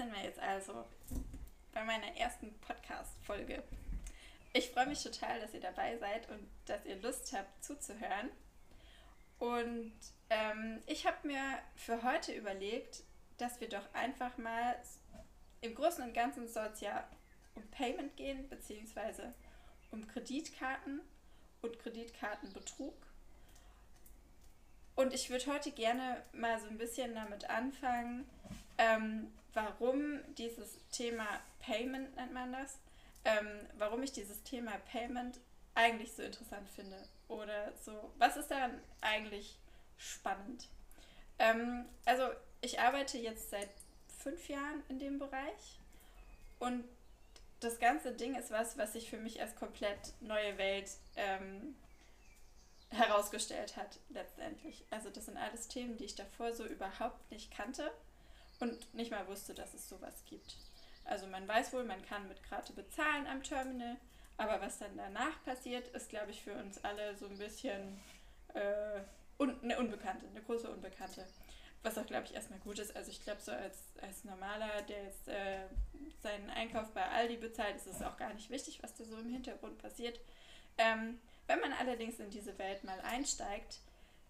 sind wir jetzt also bei meiner ersten Podcast-Folge. Ich freue mich total, dass ihr dabei seid und dass ihr Lust habt zuzuhören. Und ähm, ich habe mir für heute überlegt, dass wir doch einfach mal im Großen und Ganzen soll es ja um Payment gehen, beziehungsweise um Kreditkarten und Kreditkartenbetrug. Und ich würde heute gerne mal so ein bisschen damit anfangen, ähm, warum dieses Thema Payment nennt man das, ähm, warum ich dieses Thema Payment eigentlich so interessant finde. Oder so, was ist daran eigentlich spannend? Ähm, also ich arbeite jetzt seit fünf Jahren in dem Bereich und das ganze Ding ist was, was sich für mich als komplett neue Welt ähm, herausgestellt hat, letztendlich. Also das sind alles Themen, die ich davor so überhaupt nicht kannte und nicht mal wusste, dass es sowas gibt. Also man weiß wohl, man kann mit Karte bezahlen am Terminal, aber was dann danach passiert, ist, glaube ich, für uns alle so ein bisschen äh, un eine Unbekannte, eine große Unbekannte. Was auch, glaube ich, erstmal gut ist. Also ich glaube, so als, als Normaler, der jetzt äh, seinen Einkauf bei Aldi bezahlt, ist es auch gar nicht wichtig, was da so im Hintergrund passiert. Ähm, wenn man allerdings in diese Welt mal einsteigt,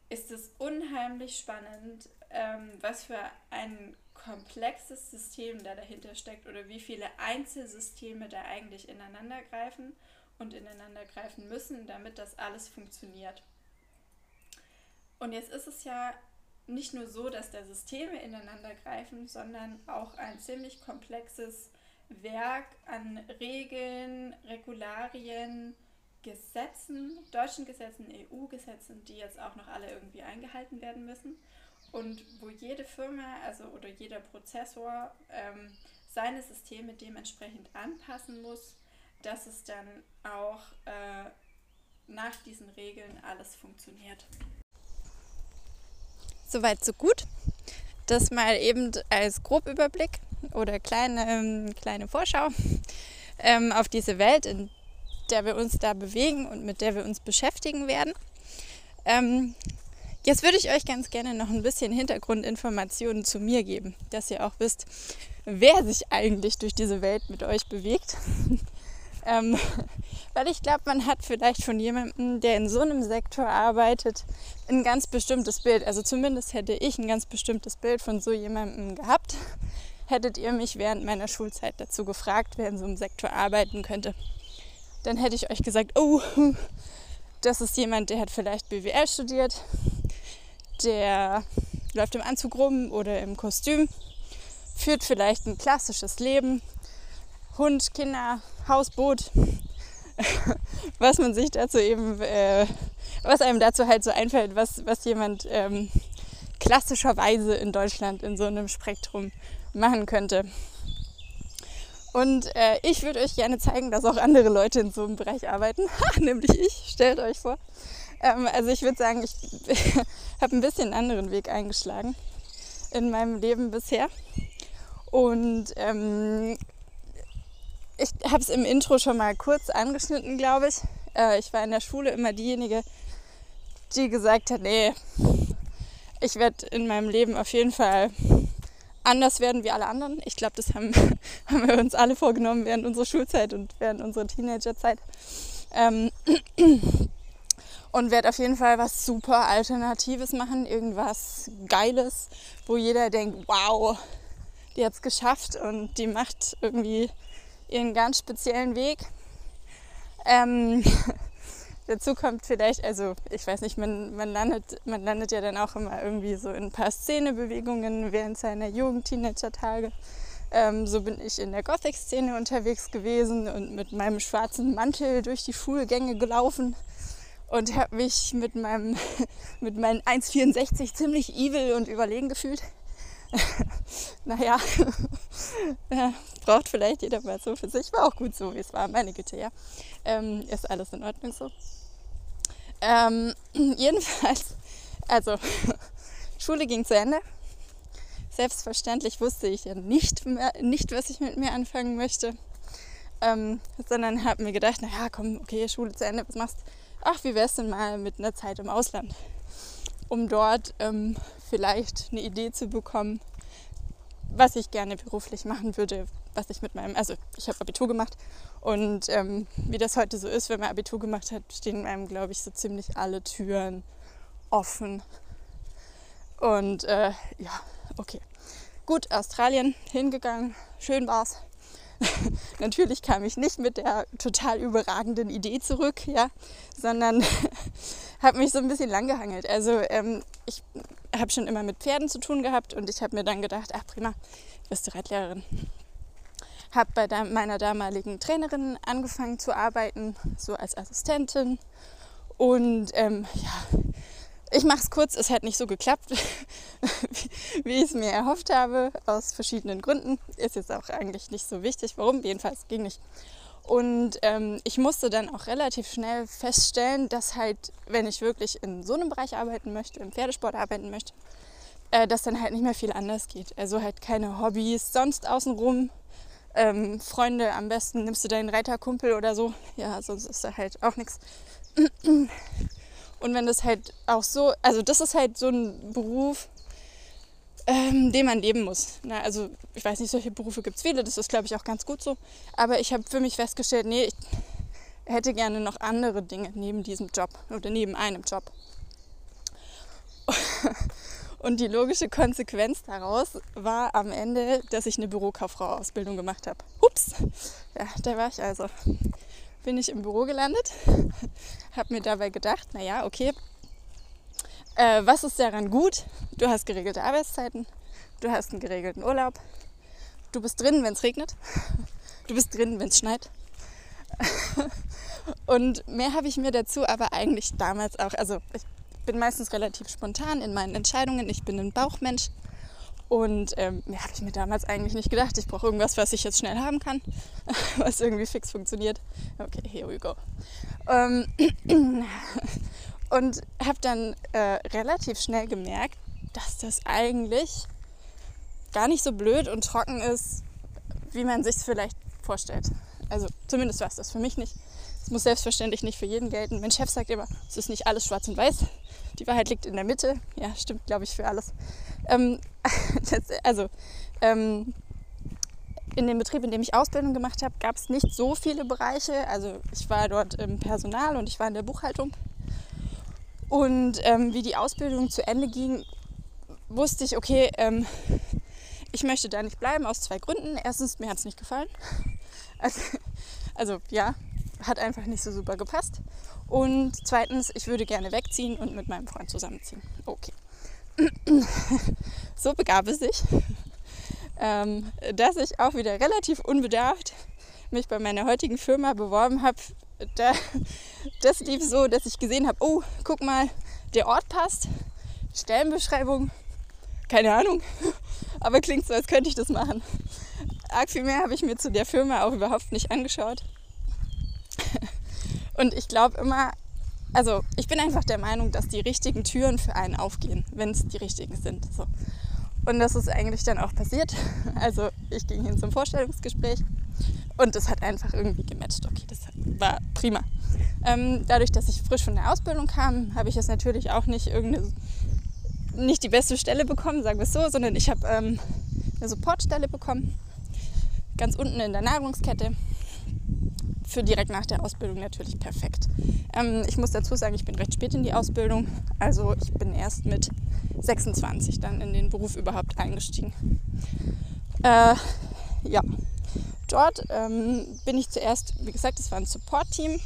ist es unheimlich spannend, ähm, was für ein komplexes System da dahinter steckt oder wie viele Einzelsysteme da eigentlich ineinander greifen und ineinander greifen müssen, damit das alles funktioniert. Und jetzt ist es ja nicht nur so, dass da Systeme ineinander greifen, sondern auch ein ziemlich komplexes Werk an Regeln, Regularien, Gesetzen, deutschen Gesetzen, EU-Gesetzen, die jetzt auch noch alle irgendwie eingehalten werden müssen und wo jede Firma also oder jeder Prozessor ähm, seine Systeme dementsprechend anpassen muss, dass es dann auch äh, nach diesen Regeln alles funktioniert. Soweit, so gut. Das mal eben als Grobüberblick oder kleine, ähm, kleine Vorschau ähm, auf diese Welt, in der wir uns da bewegen und mit der wir uns beschäftigen werden. Ähm, Jetzt würde ich euch ganz gerne noch ein bisschen Hintergrundinformationen zu mir geben, dass ihr auch wisst, wer sich eigentlich durch diese Welt mit euch bewegt. ähm, weil ich glaube, man hat vielleicht von jemandem, der in so einem Sektor arbeitet, ein ganz bestimmtes Bild. Also zumindest hätte ich ein ganz bestimmtes Bild von so jemandem gehabt. Hättet ihr mich während meiner Schulzeit dazu gefragt, wer in so einem Sektor arbeiten könnte, dann hätte ich euch gesagt, oh, das ist jemand, der hat vielleicht BWL studiert, der läuft im Anzug rum oder im Kostüm, führt vielleicht ein klassisches Leben, Hund, Kinder, Haus, Boot, was man sich dazu eben, äh, was einem dazu halt so einfällt, was, was jemand ähm, klassischerweise in Deutschland in so einem Spektrum machen könnte. Und äh, ich würde euch gerne zeigen, dass auch andere Leute in so einem Bereich arbeiten, nämlich ich, stellt euch vor. Ähm, also ich würde sagen, ich habe ein bisschen einen anderen Weg eingeschlagen in meinem Leben bisher. Und ähm, ich habe es im Intro schon mal kurz angeschnitten, glaube ich. Äh, ich war in der Schule immer diejenige, die gesagt hat, nee, ich werde in meinem Leben auf jeden Fall anders werden wie alle anderen. Ich glaube, das haben, haben, wir uns alle vorgenommen während unserer Schulzeit und während unserer Teenagerzeit. Ähm, und werde auf jeden Fall was super Alternatives machen, irgendwas Geiles, wo jeder denkt, wow, die hat es geschafft und die macht irgendwie ihren ganz speziellen Weg. Ähm, dazu kommt vielleicht, also ich weiß nicht, man, man, landet, man landet ja dann auch immer irgendwie so in ein paar Szenebewegungen während seiner Jugend, Teenager-Tage. Ähm, so bin ich in der Gothic-Szene unterwegs gewesen und mit meinem schwarzen Mantel durch die Schulgänge gelaufen und habe mich mit, meinem, mit meinen 1,64 ziemlich evil und überlegen gefühlt. naja, ja, braucht vielleicht jeder mal so für sich. War auch gut so, wie es war. Meine Güte, ja. Ähm, ist alles in Ordnung so. Ähm, jedenfalls, also, Schule ging zu Ende. Selbstverständlich wusste ich ja nicht, mehr, nicht was ich mit mir anfangen möchte. Ähm, sondern habe mir gedacht, naja, komm, okay, Schule zu Ende, was machst du? Ach, wie wäre es denn mal mit einer Zeit im Ausland, um dort ähm, vielleicht eine Idee zu bekommen, was ich gerne beruflich machen würde, was ich mit meinem, also ich habe Abitur gemacht und ähm, wie das heute so ist, wenn man Abitur gemacht hat, stehen einem, glaube ich, so ziemlich alle Türen offen. Und äh, ja, okay. Gut, Australien hingegangen, schön war's. Natürlich kam ich nicht mit der total überragenden Idee zurück, ja, sondern habe mich so ein bisschen langgehangelt. Also ähm, ich habe schon immer mit Pferden zu tun gehabt und ich habe mir dann gedacht, ach prima, bist du Reitlehrerin. Habe bei meiner damaligen Trainerin angefangen zu arbeiten, so als Assistentin. Und ähm, ja, ich mache es kurz, es hat nicht so geklappt, wie ich es mir erhofft habe, aus verschiedenen Gründen. Ist jetzt auch eigentlich nicht so wichtig, warum, jedenfalls ging nicht. Und ähm, ich musste dann auch relativ schnell feststellen, dass halt, wenn ich wirklich in so einem Bereich arbeiten möchte, im Pferdesport arbeiten möchte, äh, dass dann halt nicht mehr viel anders geht. Also halt keine Hobbys, sonst außenrum. Ähm, Freunde am besten nimmst du deinen Reiterkumpel oder so. Ja, sonst ist da halt auch nichts. Und wenn das halt auch so, also das ist halt so ein Beruf, ähm, den man leben muss. Na, also ich weiß nicht, solche Berufe gibt es viele, das ist glaube ich auch ganz gut so. Aber ich habe für mich festgestellt, nee, ich hätte gerne noch andere Dinge neben diesem Job oder neben einem Job. Und die logische Konsequenz daraus war am Ende, dass ich eine Bürokauffrau-Ausbildung gemacht habe. Ups, ja, da war ich also bin ich im Büro gelandet, habe mir dabei gedacht, naja, okay, äh, was ist daran gut? Du hast geregelte Arbeitszeiten, du hast einen geregelten Urlaub, du bist drin, wenn es regnet, du bist drin, wenn es schneit. Und mehr habe ich mir dazu aber eigentlich damals auch, also ich bin meistens relativ spontan in meinen Entscheidungen, ich bin ein Bauchmensch und ähm, ja, habe ich mir damals eigentlich nicht gedacht. Ich brauche irgendwas, was ich jetzt schnell haben kann, was irgendwie fix funktioniert. Okay, here we go. Ähm, und habe dann äh, relativ schnell gemerkt, dass das eigentlich gar nicht so blöd und trocken ist, wie man sich es vielleicht vorstellt. Also zumindest war es das für mich nicht. Es muss selbstverständlich nicht für jeden gelten. Mein Chef sagt immer, es ist nicht alles schwarz und weiß. Die Wahrheit liegt in der Mitte. Ja, stimmt, glaube ich, für alles. Ähm, das, also ähm, in dem Betrieb, in dem ich Ausbildung gemacht habe, gab es nicht so viele Bereiche. Also ich war dort im Personal und ich war in der Buchhaltung. Und ähm, wie die Ausbildung zu Ende ging, wusste ich, okay, ähm, ich möchte da nicht bleiben aus zwei Gründen. Erstens, mir hat es nicht gefallen. Also, also ja, hat einfach nicht so super gepasst. Und zweitens, ich würde gerne wegziehen und mit meinem Freund zusammenziehen. Okay. so begab es sich, ähm, dass ich auch wieder relativ unbedarft mich bei meiner heutigen Firma beworben habe. Da, das lief so, dass ich gesehen habe, oh, guck mal, der Ort passt, Stellenbeschreibung, keine Ahnung, aber klingt so, als könnte ich das machen. Arg viel mehr habe ich mir zu der Firma auch überhaupt nicht angeschaut. Und ich glaube immer, also ich bin einfach der Meinung, dass die richtigen Türen für einen aufgehen, wenn es die richtigen sind. So. Und das ist eigentlich dann auch passiert. Also ich ging hin zum Vorstellungsgespräch und es hat einfach irgendwie gematcht. Okay, das war prima. Ähm, dadurch, dass ich frisch von der Ausbildung kam, habe ich jetzt natürlich auch nicht irgendeine nicht die beste Stelle bekommen, sagen wir es so, sondern ich habe ähm, eine Supportstelle bekommen, ganz unten in der Nahrungskette für direkt nach der Ausbildung natürlich perfekt. Ähm, ich muss dazu sagen, ich bin recht spät in die Ausbildung. Also ich bin erst mit 26 dann in den Beruf überhaupt eingestiegen. Äh, ja, dort ähm, bin ich zuerst, wie gesagt, es war ein Support-Team.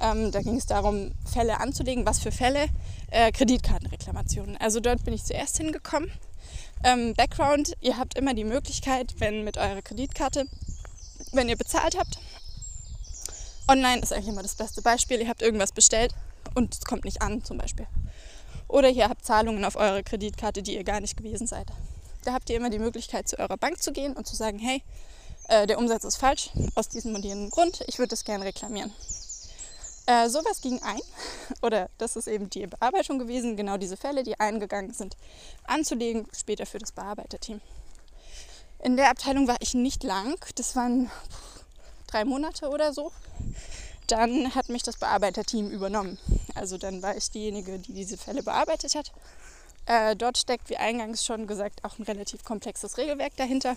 Ähm, da ging es darum, Fälle anzulegen. Was für Fälle? Äh, Kreditkartenreklamationen. Also dort bin ich zuerst hingekommen. Ähm, Background, ihr habt immer die Möglichkeit, wenn mit eurer Kreditkarte, wenn ihr bezahlt habt, Online ist eigentlich immer das beste Beispiel. Ihr habt irgendwas bestellt und es kommt nicht an zum Beispiel. Oder ihr habt Zahlungen auf eure Kreditkarte, die ihr gar nicht gewesen seid. Da habt ihr immer die Möglichkeit, zu eurer Bank zu gehen und zu sagen, hey, äh, der Umsatz ist falsch, aus diesem und jenem Grund, ich würde das gerne reklamieren. Äh, sowas ging ein, oder das ist eben die Bearbeitung gewesen, genau diese Fälle, die eingegangen sind, anzulegen, später für das Bearbeiterteam. In der Abteilung war ich nicht lang, das waren drei Monate oder so. Dann hat mich das Bearbeiterteam übernommen. Also dann war ich diejenige, die diese Fälle bearbeitet hat. Äh, dort steckt, wie eingangs schon gesagt, auch ein relativ komplexes Regelwerk dahinter,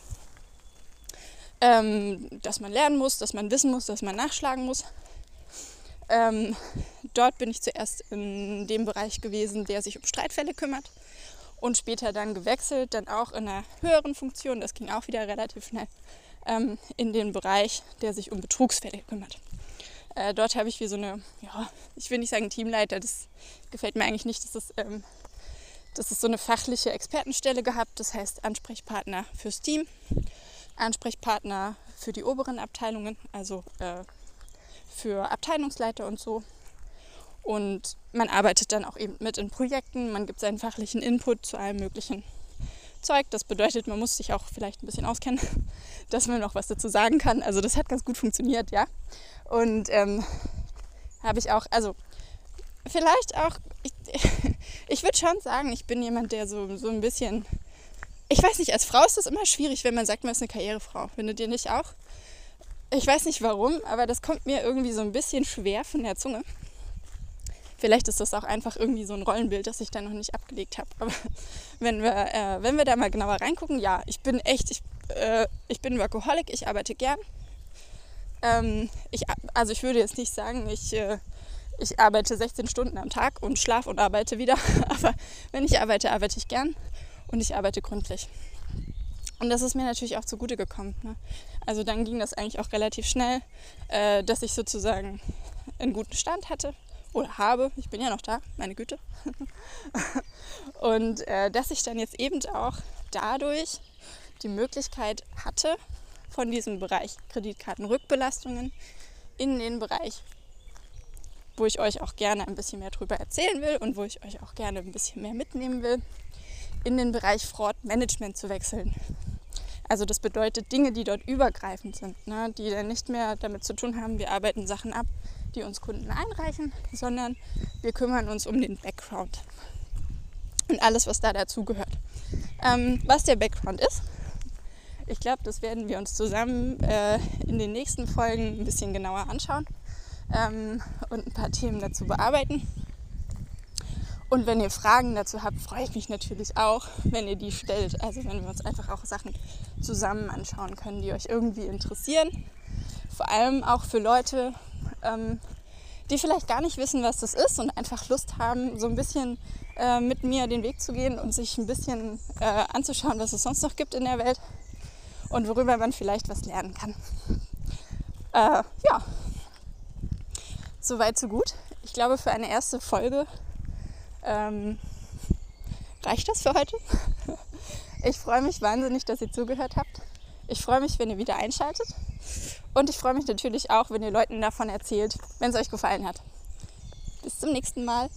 ähm, dass man lernen muss, dass man wissen muss, dass man nachschlagen muss. Ähm, dort bin ich zuerst in dem Bereich gewesen, der sich um Streitfälle kümmert und später dann gewechselt, dann auch in einer höheren Funktion, das ging auch wieder relativ schnell, ähm, in den Bereich, der sich um Betrugsfälle kümmert. Äh, dort habe ich wie so eine, ja, ich will nicht sagen Teamleiter, das gefällt mir eigentlich nicht, das ist, ähm, das so eine fachliche Expertenstelle gehabt, das heißt Ansprechpartner fürs Team, Ansprechpartner für die oberen Abteilungen, also äh, für Abteilungsleiter und so. Und man arbeitet dann auch eben mit in Projekten, man gibt seinen fachlichen Input zu allem möglichen Zeug. Das bedeutet, man muss sich auch vielleicht ein bisschen auskennen, dass man noch was dazu sagen kann. Also das hat ganz gut funktioniert, ja. Und ähm, habe ich auch, also vielleicht auch, ich, ich würde schon sagen, ich bin jemand, der so, so ein bisschen, ich weiß nicht, als Frau ist das immer schwierig, wenn man sagt, man ist eine Karrierefrau. Findet ihr nicht auch? Ich weiß nicht warum, aber das kommt mir irgendwie so ein bisschen schwer von der Zunge. Vielleicht ist das auch einfach irgendwie so ein Rollenbild, das ich da noch nicht abgelegt habe. Aber wenn wir, äh, wenn wir da mal genauer reingucken, ja, ich bin echt, ich, äh, ich bin Workaholic, ich arbeite gern. Ähm, ich, also ich würde jetzt nicht sagen, ich, äh, ich arbeite 16 Stunden am Tag und schlafe und arbeite wieder. Aber wenn ich arbeite, arbeite ich gern und ich arbeite gründlich. Und das ist mir natürlich auch zugute gekommen. Ne? Also dann ging das eigentlich auch relativ schnell, äh, dass ich sozusagen einen guten Stand hatte oder habe. Ich bin ja noch da, meine Güte. und äh, dass ich dann jetzt eben auch dadurch die Möglichkeit hatte, von diesem Bereich Kreditkartenrückbelastungen in den Bereich, wo ich euch auch gerne ein bisschen mehr darüber erzählen will und wo ich euch auch gerne ein bisschen mehr mitnehmen will, in den Bereich Fraud Management zu wechseln. Also das bedeutet Dinge, die dort übergreifend sind, ne? die dann nicht mehr damit zu tun haben, wir arbeiten Sachen ab, die uns Kunden einreichen, sondern wir kümmern uns um den Background und alles, was da dazugehört. Ähm, was der Background ist, ich glaube, das werden wir uns zusammen äh, in den nächsten Folgen ein bisschen genauer anschauen ähm, und ein paar Themen dazu bearbeiten. Und wenn ihr Fragen dazu habt, freue ich mich natürlich auch, wenn ihr die stellt. Also wenn wir uns einfach auch Sachen zusammen anschauen können, die euch irgendwie interessieren. Vor allem auch für Leute, ähm, die vielleicht gar nicht wissen, was das ist und einfach Lust haben, so ein bisschen äh, mit mir den Weg zu gehen und sich ein bisschen äh, anzuschauen, was es sonst noch gibt in der Welt und worüber man vielleicht was lernen kann. Äh, ja, soweit so gut. Ich glaube, für eine erste Folge ähm, reicht das für heute. Ich freue mich wahnsinnig, dass ihr zugehört habt. Ich freue mich, wenn ihr wieder einschaltet. Und ich freue mich natürlich auch, wenn ihr Leuten davon erzählt, wenn es euch gefallen hat. Bis zum nächsten Mal.